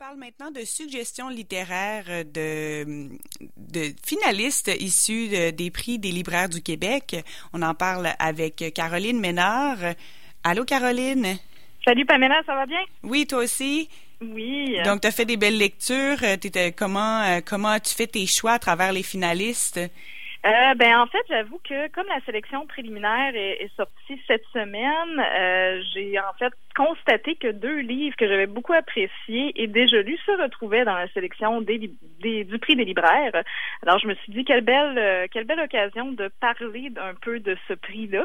parle maintenant de suggestions littéraires de, de finalistes issus des prix des libraires du Québec. On en parle avec Caroline Ménard. Allô, Caroline? Salut, Pamela, ça va bien? Oui, toi aussi? Oui. Donc, tu as fait des belles lectures. Comment, comment as-tu fait tes choix à travers les finalistes? Euh, ben en fait, j'avoue que comme la sélection préliminaire est, sortie cette semaine, euh, j'ai en fait constaté que deux livres que j'avais beaucoup appréciés et déjà lus se retrouvaient dans la sélection des, du prix des libraires. Alors je me suis dit quelle belle euh, quelle belle occasion de parler un peu de ce prix-là,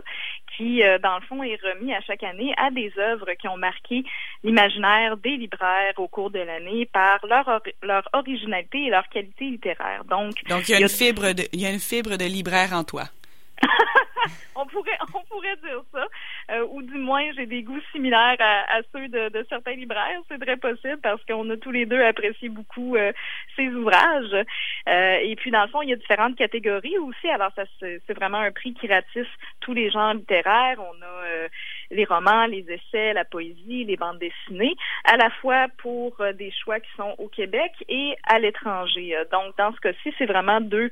qui dans le fond est remis à chaque année à des œuvres qui ont marqué l'imaginaire des libraires au cours de l'année par leur leur originalité et leur qualité littéraire. Donc donc il y a une fibre de il y a une fibre de libraire en toi. on pourrait on pourrait dire ça. Euh, ou du moins j'ai des goûts similaires à, ceux de, certains libraires. C'est très possible parce qu'on a tous les deux apprécié beaucoup euh, ces ouvrages. Euh, et puis dans le fond il y a différentes catégories aussi. Alors ça c'est vraiment un prix qui ratisse tous les genres littéraires. On a les romans les essais la poésie les bandes dessinées à la fois pour des choix qui sont au Québec et à l'étranger. Donc dans ce cas-ci c'est vraiment deux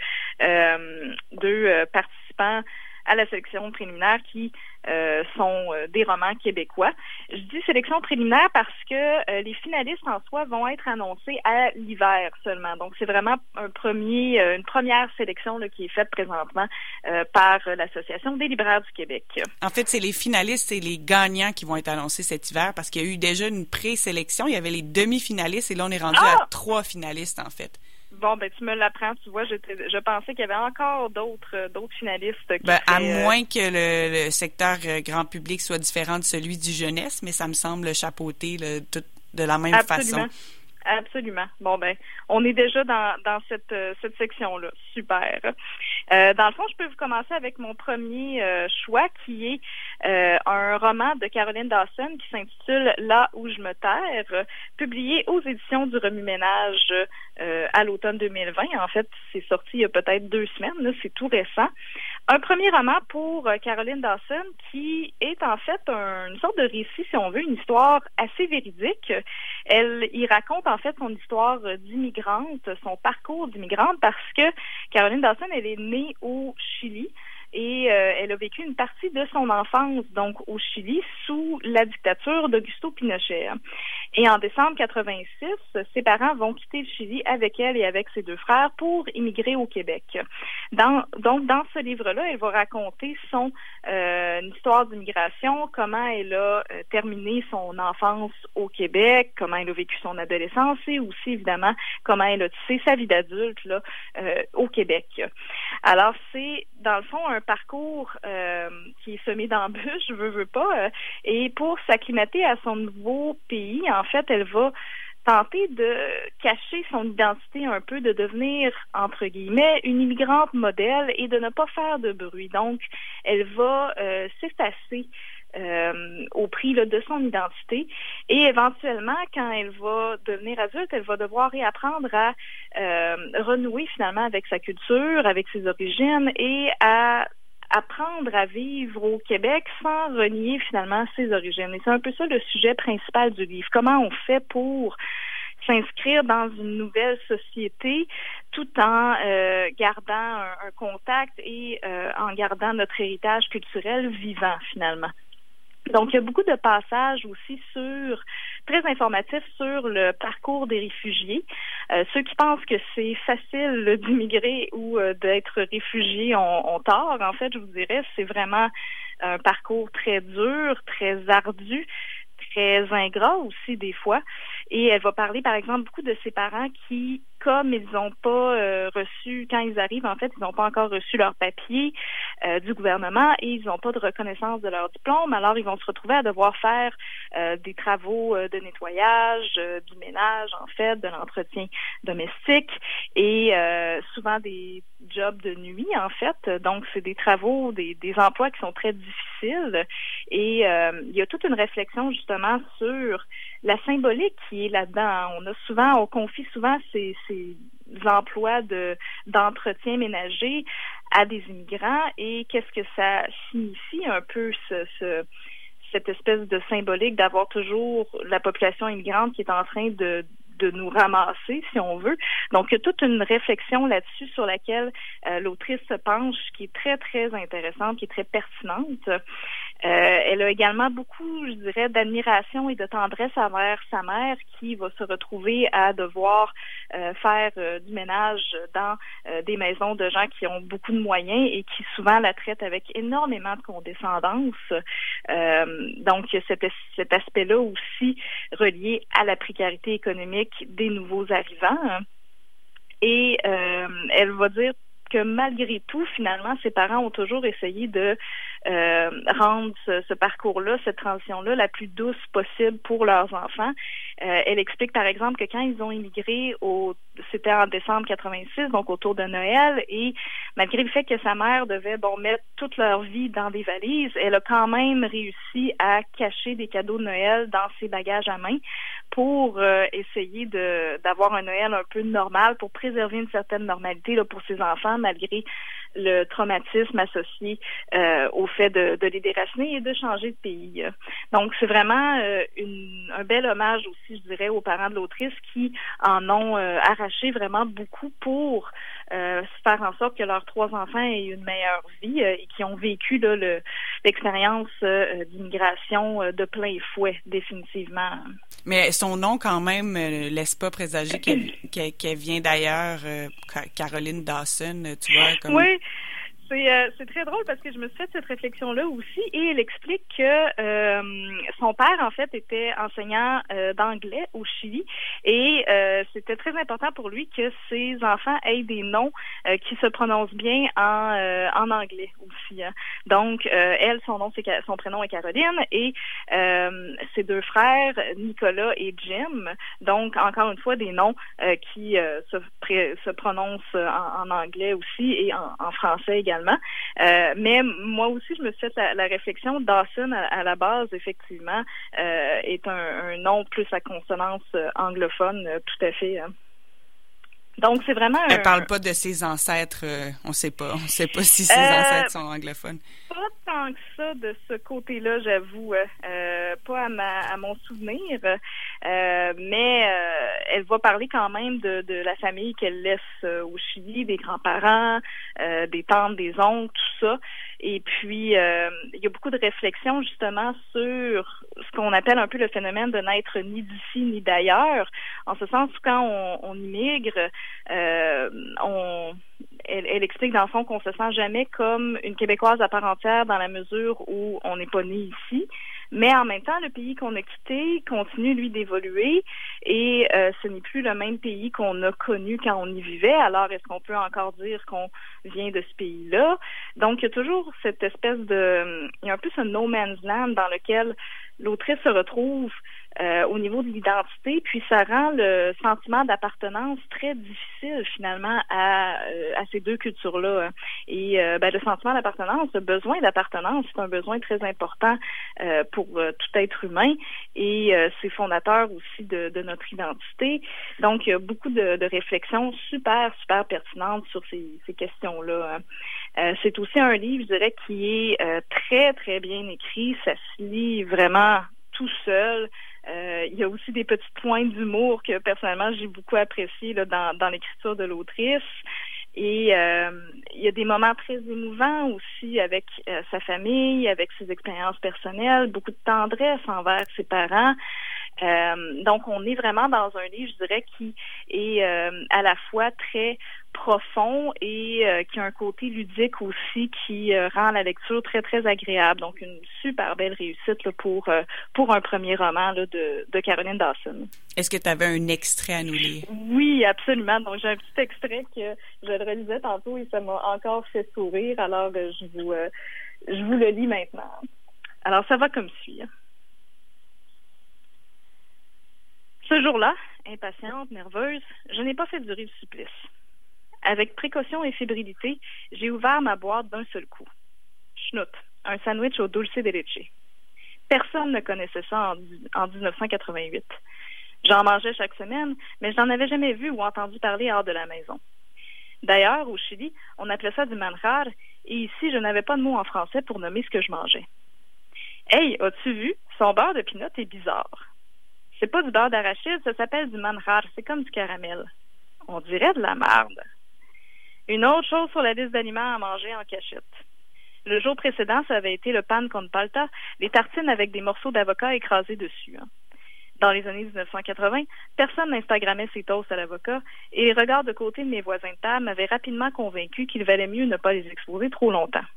deux participants à la sélection préliminaire qui euh, sont euh, des romans québécois. Je dis sélection préliminaire parce que euh, les finalistes en soi vont être annoncés à l'hiver seulement. Donc c'est vraiment un premier, une première sélection là, qui est faite présentement par l'Association des libraires du Québec. En fait, c'est les finalistes et les gagnants qui vont être annoncés cet hiver parce qu'il y a eu déjà une présélection. Il y avait les demi-finalistes et là on est rendu à ah! trois finalistes en fait. Bon, ben tu me l'apprends, tu vois, je, je pensais qu'il y avait encore d'autres euh, d'autres finalistes. ben, à euh, moins que le, secteur euh, grand public soit différent de celui du jeunesse, mais ça me semble chapeauter de la même façon. Absolument. Bon ben, on est déjà dans, dans cette, cette section-là. Super. Euh, dans le fond, je peux vous commencer avec mon premier euh, choix qui est un roman de Caroline Dawson qui s'intitule Là où je me terre, publié aux éditions du Remue-Ménage à l'automne 2020. En fait, c'est sorti il y a peut-être deux semaines, c'est tout récent. Un premier roman pour Caroline Dawson qui est en fait une sorte de récit, si on veut, une histoire assez véridique. Elle y raconte en fait son histoire d'immigrante, son parcours d'immigrante, parce que Caroline Dawson, elle est née au Chili et euh, elle a vécu une partie de son enfance donc au Chili sous la dictature d'Augusto Pinochet. Et en décembre 86, ses parents vont quitter le Chili avec elle et avec ses deux frères pour immigrer au Québec. Donc dans ce livre-là, elle va raconter son euh, histoire d'immigration, comment elle a euh, terminé son enfance au Québec, comment elle a vécu son adolescence et aussi évidemment comment elle a tissé sa vie d'adulte là au Québec. Alors c'est dans le fond un parcours euh, qui est semé d'embûches, je veux, veux pas. Euh, et pour s'acclimater à son nouveau pays, en fait, elle va tenter de cacher son identité un peu, de devenir, entre guillemets, une immigrante modèle et de ne pas faire de bruit. Donc, elle va euh, s'effacer euh, au prix là, de son identité. Et éventuellement, quand elle va devenir adulte, elle va devoir réapprendre à euh, renouer finalement avec sa culture, avec ses origines et à apprendre à vivre au Québec sans renier finalement ses origines. Et c'est un peu ça le sujet principal du livre. Comment on fait pour s'inscrire dans une nouvelle société tout en euh, gardant un, contact et euh, en gardant notre héritage culturel vivant finalement? Donc, il y a beaucoup de passages aussi sur très informatifs sur le parcours des réfugiés. Euh, ceux qui pensent que c'est facile d'immigrer ou euh, d'être réfugié ont, ont, tort. En fait, je vous dirais, c'est vraiment un parcours très dur, très ardu, très ingrat aussi des fois. Et elle va parler, par exemple, beaucoup de ses parents qui comme ils n'ont pas euh, reçu, quand ils arrivent, en fait, ils n'ont pas encore reçu leur papier euh, du gouvernement et ils n'ont pas de reconnaissance de leur diplôme. Alors, ils vont se retrouver à devoir faire euh, des travaux de nettoyage, du ménage, en fait, de l'entretien domestique et souvent des jobs de nuit, en fait. Donc, c'est des travaux, des, des emplois qui sont très difficiles. Et il y a toute une réflexion, justement, sur la symbolique qui est là-dedans. On a souvent, on confie souvent ces, emplois de d'entretien ménager à des immigrants et qu'est-ce que ça signifie un peu ce, ce cette espèce de symbolique d'avoir toujours la population immigrante qui est en train de de nous ramasser, si on veut. Donc, il y a toute une réflexion là-dessus sur laquelle euh, l'autrice se penche, qui est très, très intéressante, qui est très pertinente. Euh, elle a également beaucoup, je dirais, d'admiration et de tendresse envers sa mère qui va se retrouver à devoir euh, faire du ménage dans des maisons de gens qui ont beaucoup de moyens et qui souvent la traitent avec énormément de condescendance. donc, cet, cet aspect-là aussi relié à la précarité économique des nouveaux arrivants. Et euh, elle va dire que malgré tout, finalement, ses parents ont toujours essayé de euh, rendre ce, parcours-là, cette transition-là, la plus douce possible pour leurs enfants. Euh, elle explique, par exemple, que quand ils ont immigré, au, c'était en décembre 86, donc autour de Noël, et malgré le fait que sa mère devait bon mettre toute leur vie dans des valises, elle a quand même réussi à cacher des cadeaux de Noël dans ses bagages à main pour euh, essayer de d'avoir un Noël un peu normal, pour préserver une certaine normalité là, pour ses enfants, malgré le traumatisme associé euh, au fait de, les déraciner et de changer de pays. Donc, c'est vraiment euh, un bel hommage aussi, je dirais, aux parents de l'autrice qui en ont euh, arraché vraiment beaucoup pour faire en sorte que leurs trois enfants aient une meilleure vie et qui ont vécu l'expérience d'immigration de plein fouet, définitivement. Mais son nom, quand même, laisse pas présager qu'elle vient d'ailleurs, Caroline Dawson, tu vois. Comme... Oui, euh, c'est très drôle parce que je me suis fait cette réflexion-là aussi et elle explique que euh, son père, en fait, était enseignant euh, d'anglais au Chili et c'était très important pour lui que ses enfants aient des noms qui se prononcent bien en, en anglais aussi. Hein. Donc, elle, son nom, c'est son prénom est Caroline et ses deux frères, Nicolas et Jim. Donc, encore une fois, des noms qui se, se prononcent en, anglais aussi et en français également. Euh, mais moi aussi, je me suis fait la, réflexion. Dawson, à, la base, effectivement, euh, est un, nom plus à consonance euh, anglophone, tout à fait. Hein. Donc, c'est vraiment. Elle ne parle pas de ses ancêtres. on ne sait pas. On sait pas si ses ancêtres sont anglophones. Pas tant que ça de ce côté-là, j'avoue. pas à, mon souvenir. mais elle va parler quand même de, de la famille qu'elle laisse au Chili, des grands-parents, euh, des tantes, des oncles, tout ça. Et puis, euh, il y a beaucoup de réflexions justement sur ce qu'on appelle un peu le phénomène de n'être ni d'ici ni d'ailleurs. En ce sens, quand on, on immigre, euh, on, elle, elle, explique dans le fond qu'on se sent jamais comme une Québécoise à part entière dans la mesure où on n'est pas né ici. Mais en même temps, le pays qu'on a quitté continue, lui, d'évoluer et euh, ce n'est plus le même pays qu'on a connu quand on y vivait. Alors, est-ce qu'on peut encore dire qu'on vient de ce pays-là? Donc, il y a toujours cette espèce de... Il y a un peu ce no man's land dans lequel l'autrice se retrouve euh, au niveau de l'identité, puis ça rend le sentiment d'appartenance très difficile finalement à, euh, à ces deux cultures-là. Et euh, ben, le sentiment d'appartenance, le besoin d'appartenance, c'est un besoin très important pour tout être humain et c'est fondateur aussi de, de, notre identité. Donc, il y a beaucoup de, de réflexions super, super pertinentes sur ces, ces questions-là. C'est aussi un livre, je dirais, qui est très, très bien écrit. Ça se lit vraiment tout seul. Euh, il y a aussi des petits points d'humour que personnellement j'ai beaucoup apprécié là, dans, dans l'écriture de l'autrice. Et euh, il y a des moments très émouvants aussi avec euh, sa famille, avec ses expériences personnelles, beaucoup de tendresse envers ses parents. Euh, donc, on est vraiment dans un livre, je dirais, qui est à la fois très profond et euh, qui a un côté ludique aussi qui euh, rend la lecture très très agréable. Donc une super belle réussite là, pour euh, pour un premier roman là, de, de Caroline Dawson. Est-ce que tu avais un extrait à nous lire? Oui, absolument. Donc j'ai un petit extrait que je le relisais tantôt et ça m'a encore fait sourire. Alors je vous je vous le lis maintenant. Alors ça va comme suit. Ce jour-là, impatiente, nerveuse, je n'ai pas fait durer le supplice. Avec précaution et fébrilité, j'ai ouvert ma boîte d'un seul coup. Schnout, un sandwich au dulce de leche. Personne ne connaissait ça en, 1988. J'en mangeais chaque semaine, mais je n'en avais jamais vu ou entendu parler hors de la maison. D'ailleurs, au Chili, on appelait ça du manjar, et ici, je n'avais pas de mot en français pour nommer ce que je mangeais. Hey, as-tu vu? Son beurre de pinot est bizarre. C'est pas du beurre d'arachide, ça s'appelle du manjar. C'est comme du caramel. On dirait de la merde. Une autre chose sur la liste d'aliments à manger en cachette. Le jour précédent, ça avait été le pan con palta, les tartines avec des morceaux d'avocat écrasés dessus. Hein. Dans les années 1980, personne n'instagrammait ses toasts à l'avocat et les regards de côté de mes voisins de table m'avaient rapidement convaincu qu'il valait mieux ne pas les exposer trop longtemps.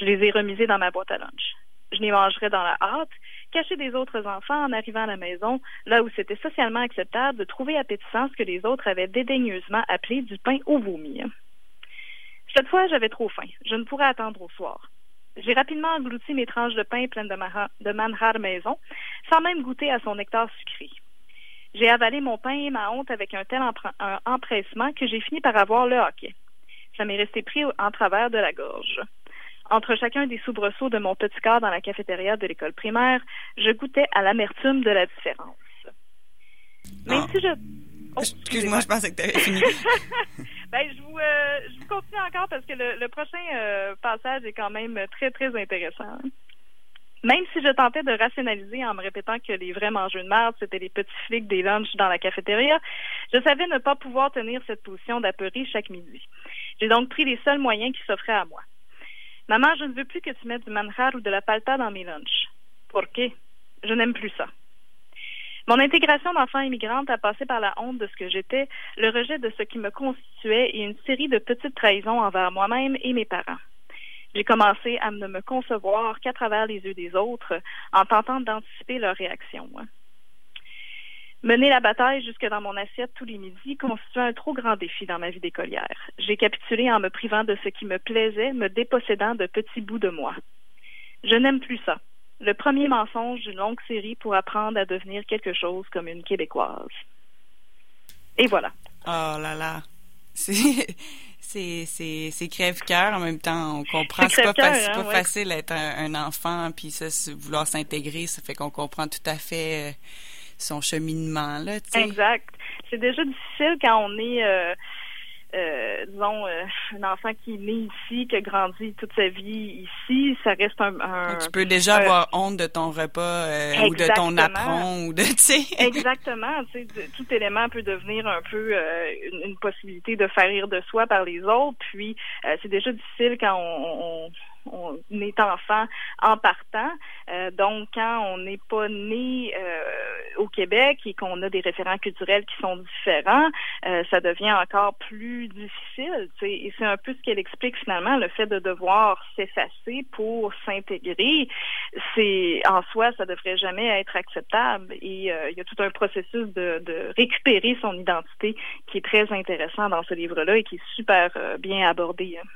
Je les ai remisés dans ma boîte à lunch. Je les mangerais dans la hâte, caché des autres enfants en arrivant à la maison, là où c'était socialement acceptable de trouver appétissant ce que les autres avaient dédaigneusement appelé du pain au vomi. Cette fois, j'avais trop faim. Je ne pourrais attendre au soir. J'ai rapidement englouti mes tranches de pain pleines de, de manjar maison, sans même goûter à son nectar sucré. J'ai avalé mon pain et ma honte avec un tel empressement que j'ai fini par avoir le hockey. Ça m'est resté pris en travers de la gorge. Entre chacun des soubresauts de mon petit corps dans la cafétéria de l'école primaire, je goûtais à l'amertume de la différence. Mais si je... Oh, Excuse-moi, je pensais que tu avais fini. ben, je vous, euh, je vous continue encore parce que le, prochain euh, passage est quand même très, très intéressant. Même si je tentais de rationaliser en me répétant que les vrais mangeurs de merde, c'était les petits flics des lunchs dans la cafétéria, je savais ne pas pouvoir tenir cette position d'apeuré chaque midi. J'ai donc pris les seuls moyens qui s'offraient à moi. Maman, je ne veux plus que tu mettes du manjar ou de la palta dans mes lunchs. Pourquoi? Je n'aime plus ça. Mon intégration d'enfant immigrante a passé par la honte de ce que j'étais, le rejet de ce qui me constituait et une série de petites trahisons envers moi-même et mes parents. J'ai commencé à ne me concevoir qu'à travers les yeux des autres, en tentant d'anticiper leurs réactions. Mener la bataille jusque dans mon assiette tous les midis constituait un trop grand défi dans ma vie d'écolière. J'ai capitulé en me privant de ce qui me plaisait, me dépossédant de petits bouts de moi. Je n'aime plus ça le premier mensonge d'une longue série pour apprendre à devenir quelque chose comme une Québécoise. Et voilà. Oh là là. C'est crève-cœur en même temps. On comprend. C'est pas, pas hein, facile d'être un, enfant puis ça, vouloir s'intégrer, ça fait qu'on comprend tout à fait euh, son cheminement là. Exact. C'est déjà difficile quand on est euh, euh, disons, euh, un enfant qui est né ici, qui a grandi toute sa vie ici, ça reste un... tu peux déjà avoir honte de ton repas ou de ton apron ou de, tu sais. exactement, tu sais, tout élément peut devenir un peu une, une, possibilité de faire rire de soi par les autres, puis c'est déjà difficile quand on, on on est enfant en partant. Euh, donc, quand on n'est pas né euh, au Québec et qu'on a des référents culturels qui sont différents, euh, ça devient encore plus difficile. Et c'est un peu ce qu'elle explique finalement, le fait de devoir s'effacer pour s'intégrer. C'est en soi, ça devrait jamais être acceptable. Et il y a tout un processus de, de, récupérer son identité qui est très intéressant dans ce livre-là et qui est super bien abordé. Hein.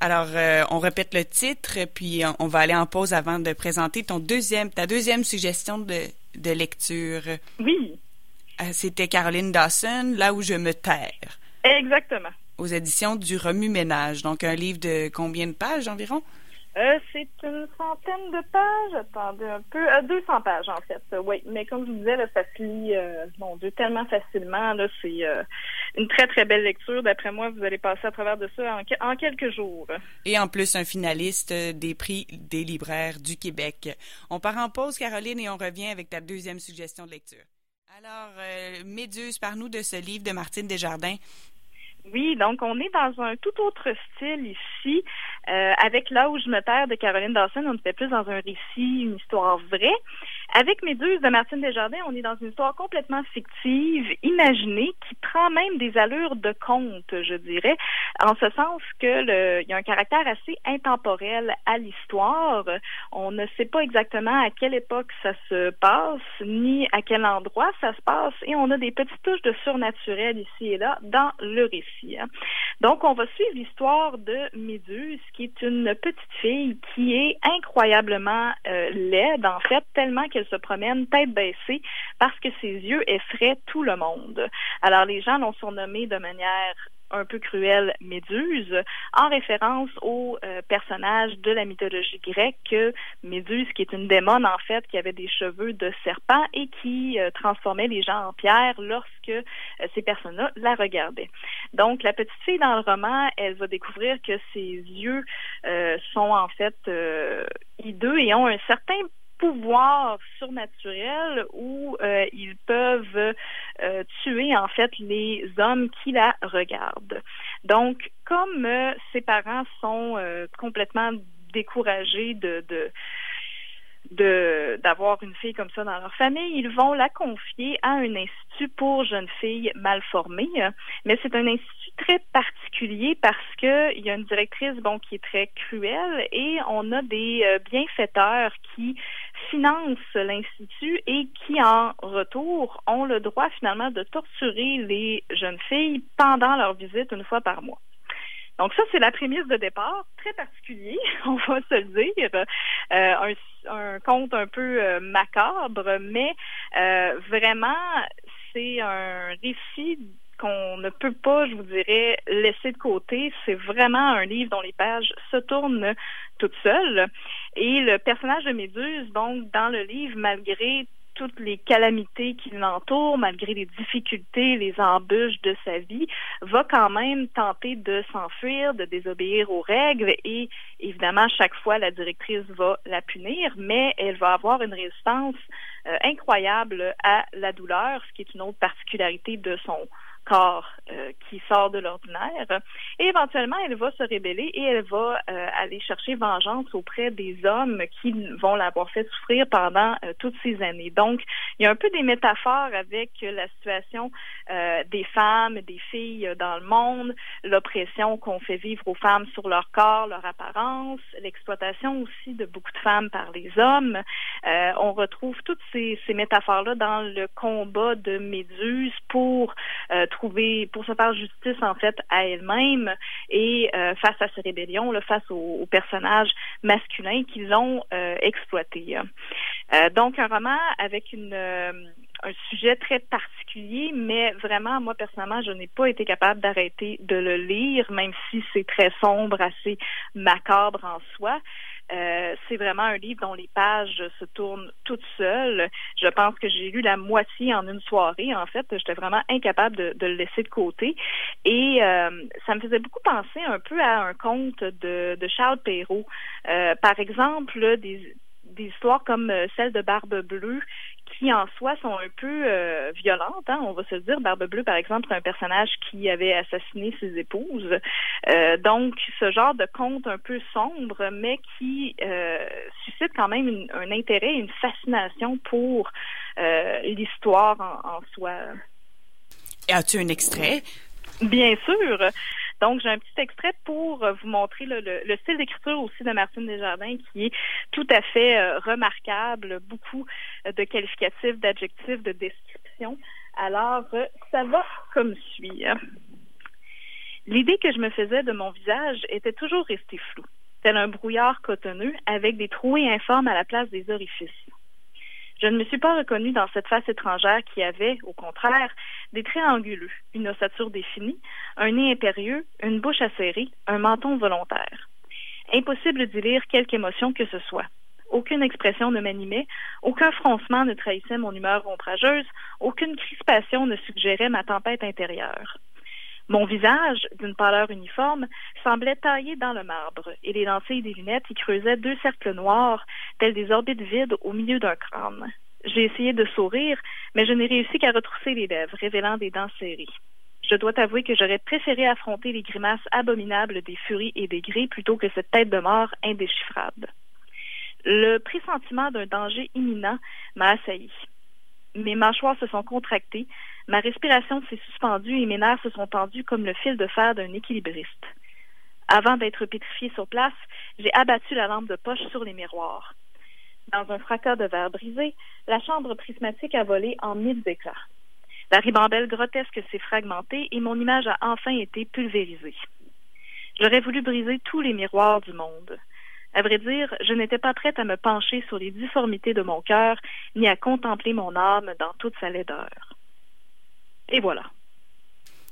Alors, euh, on répète le titre, puis on, va aller en pause avant de présenter ton deuxième, ta deuxième suggestion de, de lecture. Oui. Euh, c'était Caroline Dawson, Là où je me terre. Exactement. Aux éditions du Remue-Ménage. Donc, un livre de combien de pages environ? Euh, c'est une centaine de pages. Attendez un peu. Euh, 200 pages, en fait. oui. Mais comme je vous disais, ça se lit, euh, mon Dieu, tellement facilement. Là, c'est euh, une très, très belle lecture. D'après moi, vous allez passer à travers de ça en, en, quelques jours. Et en plus, un finaliste des prix des libraires du Québec. On part en pause, Caroline, et on revient avec ta deuxième suggestion de lecture. Alors, Méduse, par nous de ce livre de Martine Desjardins. Oui, donc on est dans un tout autre style ici. Euh, avec Là où je me terre de Caroline Dawson, on était plus dans un récit, une histoire vraie. Avec Méduse de Martine Desjardins, on est dans une histoire complètement fictive, imaginée, qui prend même des allures de conte, je dirais, en ce sens que le, il y a un caractère assez intemporel à l'histoire. On ne sait pas exactement à quelle époque ça se passe, ni à quel endroit ça se passe, et on a des petites touches de surnaturel ici et là dans le récit. Hein. Donc, on va suivre l'histoire de Méduse, qui est une petite fille qui est incroyablement euh, laide, en fait, tellement qu'elle se promène tête baissée parce que ses yeux effraient tout le monde. Alors, les gens l'ont surnommée de manière un peu cruelle Méduse, en référence au euh, personnage de la mythologie grecque, Méduse, qui est une démone en fait, qui avait des cheveux de serpent et qui euh, transformait les gens en pierre lorsque euh, ces personnes-là la regardaient. Donc, la petite fille dans le roman, elle va découvrir que ses yeux sont en fait hideux et ont un certain pouvoir surnaturel où euh, ils peuvent euh, tuer en fait les hommes qui la regardent. Donc, comme ses parents sont complètement découragés de de d'avoir une fille comme ça dans leur famille, ils vont la confier à un institut pour jeunes filles mal formées. Mais c'est un institut très particulier parce que il y a une directrice bon qui est très cruelle et on a des euh, bienfaiteurs qui financent l'institut et qui en retour ont le droit finalement de torturer les jeunes filles pendant leur visite une fois par mois. Donc ça, c'est la prémisse de départ, très particulier, on va se le dire. Euh, un, conte un peu euh, macabre, mais euh, vraiment, c'est un récit qu'on ne peut pas, je vous dirais, laisser de côté. C'est vraiment un livre dont les pages se tournent toutes seules. Et le personnage de Méduse, donc, dans le livre, malgré toutes les calamités qui l'entourent, malgré les difficultés, les embûches de sa vie, va quand même tenter de s'enfuir, de désobéir aux règles et évidemment, chaque fois, la directrice va la punir, mais elle va avoir une résistance euh, incroyable à la douleur, ce qui est une autre particularité de son corps euh, qui sort de l'ordinaire. Et éventuellement, elle va se rébeller et elle va euh, aller chercher vengeance auprès des hommes qui vont l'avoir fait souffrir pendant euh, toutes ces années. Donc, il y a un peu des métaphores avec la situation des femmes, des filles dans le monde, l'oppression qu'on fait vivre aux femmes sur leur corps, leur apparence, l'exploitation aussi de beaucoup de femmes par les hommes. on retrouve toutes ces, ces métaphores-là dans le combat de Méduse pour pour se faire justice en fait à elle-même et euh, face à ces rébellions, là, face aux, personnages masculins qui l'ont euh, exploité. Euh, donc un roman avec une un sujet très particulier, mais vraiment, moi, personnellement, je n'ai pas été capable d'arrêter de le lire, même si c'est très sombre, assez macabre en soi. Euh, c'est vraiment un livre dont les pages se tournent toutes seules. Je pense que j'ai lu la moitié en une soirée. En fait, j'étais vraiment incapable de, le laisser de côté. Et euh, ça me faisait beaucoup penser un peu à un conte de, Charles Perrault. Euh, par exemple, des, des histoires comme celle de Barbe Bleue qui en soi sont un peu euh, violentes. Hein, on va se dire. Barbe Bleue, par exemple, c'est un personnage qui avait assassiné ses épouses. Euh, donc, ce genre de conte un peu sombre, mais qui euh, suscite quand même un intérêt, une fascination pour l'histoire en, en soi. As-tu un extrait? Bien sûr. Donc, j'ai un petit extrait pour euh, vous montrer le, le, style d'écriture aussi de Martine Desjardins qui est tout à fait euh, remarquable, beaucoup euh, de qualificatifs, d'adjectifs, de descriptions. Alors, ça va comme suit. L'idée que je me faisais de mon visage était toujours restée floue, tel un brouillard cotonneux avec des trouées informes à la place des orifices. Je ne me suis pas reconnue dans cette face étrangère qui avait, au contraire, des traits anguleux, une ossature définie, un nez impérieux, une bouche acérée, un menton volontaire. Impossible d'y lire quelque émotion que ce soit. Aucune expression ne m'animait, aucun froncement ne trahissait mon humeur ombrageuse, aucune crispation ne suggérait ma tempête intérieure. Mon visage, d'une pâleur uniforme, semblait taillé dans le marbre, et les lentilles des lunettes y creusaient deux cercles noirs, tels des orbites vides au milieu d'un crâne. J'ai essayé de sourire, mais je n'ai réussi qu'à retrousser les lèvres, révélant des dents serrées. Je dois avouer que j'aurais préféré affronter les grimaces abominables des furies et des gris plutôt que cette tête de mort indéchiffrable. Le pressentiment d'un danger imminent m'a assailli. Mes mâchoires se sont contractées, Ma respiration s'est suspendue et mes nerfs se sont tendus comme le fil de fer d'un équilibriste. Avant d'être pétrifié sur place, j'ai abattu la lampe de poche sur les miroirs. Dans un fracas de verre brisé, la chambre prismatique a volé en mille éclats. La ribambelle grotesque s'est fragmentée et mon image a enfin été pulvérisée. J'aurais voulu briser tous les miroirs du monde. À vrai dire, je n'étais pas prête à me pencher sur les difformités de mon cœur, ni à contempler mon âme dans toute sa laideur. Et voilà.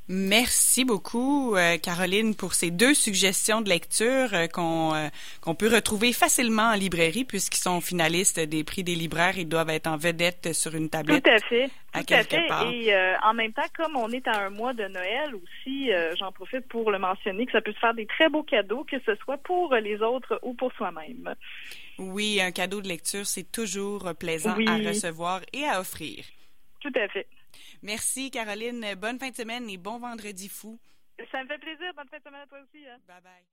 Merci beaucoup, euh, Caroline, pour ces deux suggestions de lecture euh, qu'on euh, qu'on peut retrouver facilement en librairie puisqu'ils sont finalistes des prix des libraires et doivent être en vedette sur une tablette. Tout à fait. Tout à fait. Et en même temps, comme on est à un mois de Noël aussi, j'en profite pour le mentionner que ça peut se faire des très beaux cadeaux, que ce soit pour les autres ou pour soi-même. Oui, un cadeau de lecture, c'est toujours plaisant à recevoir et à offrir. Tout à fait. Merci, Caroline. Bonne fin de semaine et bon vendredi fou. Ça me fait plaisir. Bonne fin de semaine à toi aussi. Hein. Bye bye.